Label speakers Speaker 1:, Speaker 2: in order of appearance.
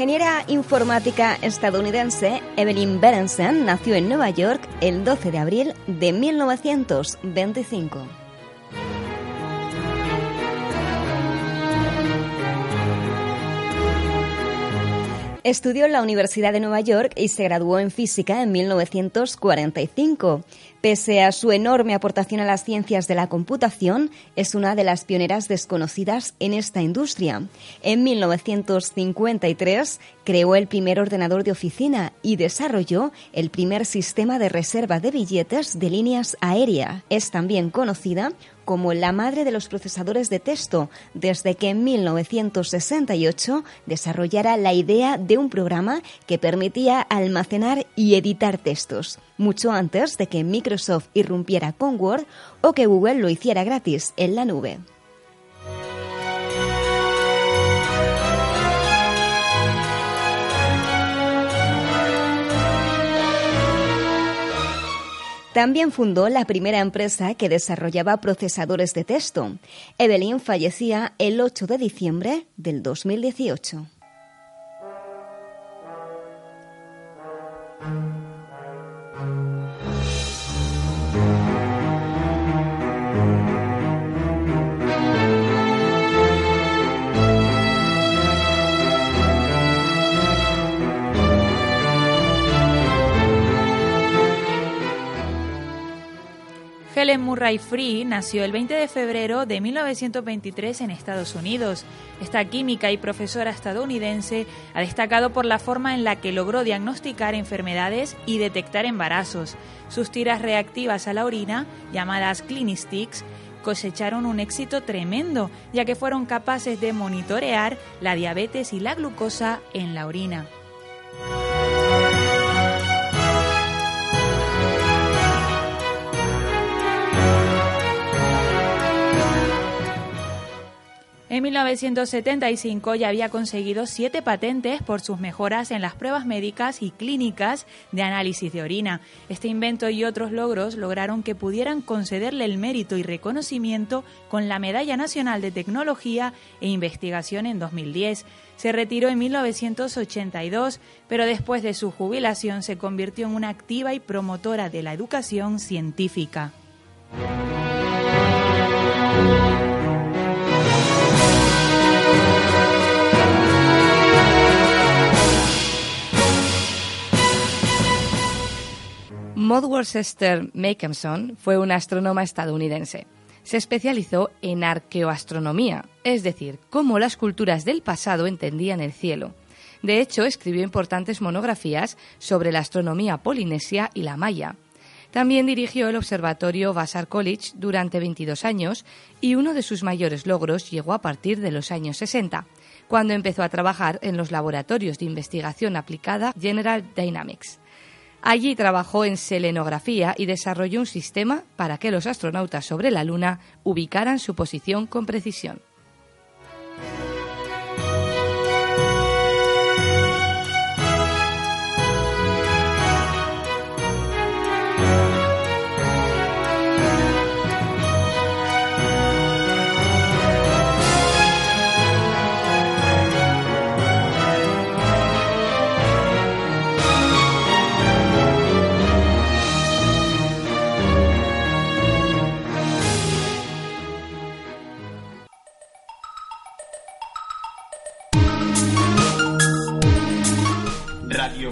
Speaker 1: Ingeniera informática estadounidense Evelyn Berenson nació en Nueva York el 12 de abril de 1925. Estudió en la Universidad de Nueva York y se graduó en física en 1945. Pese a su enorme aportación a las ciencias de la computación, es una de las pioneras desconocidas en esta industria. En 1953 creó el primer ordenador de oficina y desarrolló el primer sistema de reserva de billetes de líneas aéreas. Es también conocida como la madre de los procesadores de texto, desde que en 1968 desarrollara la idea de un programa que permitía almacenar y editar textos, mucho antes de que Microsoft irrumpiera con Word o que Google lo hiciera gratis en la nube. También fundó la primera empresa que desarrollaba procesadores de texto. Evelyn fallecía el 8 de diciembre del 2018.
Speaker 2: Helen Murray Free nació el 20 de febrero de 1923 en Estados Unidos. Esta química y profesora estadounidense ha destacado por la forma en la que logró diagnosticar enfermedades y detectar embarazos. Sus tiras reactivas a la orina, llamadas Clinistics, cosecharon un éxito tremendo, ya que fueron capaces de monitorear la diabetes y la glucosa en la orina. En 1975 ya había conseguido siete patentes por sus mejoras en las pruebas médicas y clínicas de análisis de orina. Este invento y otros logros lograron que pudieran concederle el mérito y reconocimiento con la Medalla Nacional de Tecnología e Investigación en 2010. Se retiró en 1982, pero después de su jubilación se convirtió en una activa y promotora de la educación científica.
Speaker 3: Maud Worcester Makeson fue una astrónoma estadounidense. Se especializó en arqueoastronomía, es decir, cómo las culturas del pasado entendían el cielo. De hecho, escribió importantes monografías sobre la astronomía polinesia y la maya. También dirigió el observatorio Vassar College durante 22 años y uno de sus mayores logros llegó a partir de los años 60, cuando empezó a trabajar en los laboratorios de investigación aplicada General Dynamics. Allí trabajó en selenografía y desarrolló un sistema para que los astronautas sobre la Luna ubicaran su posición con precisión.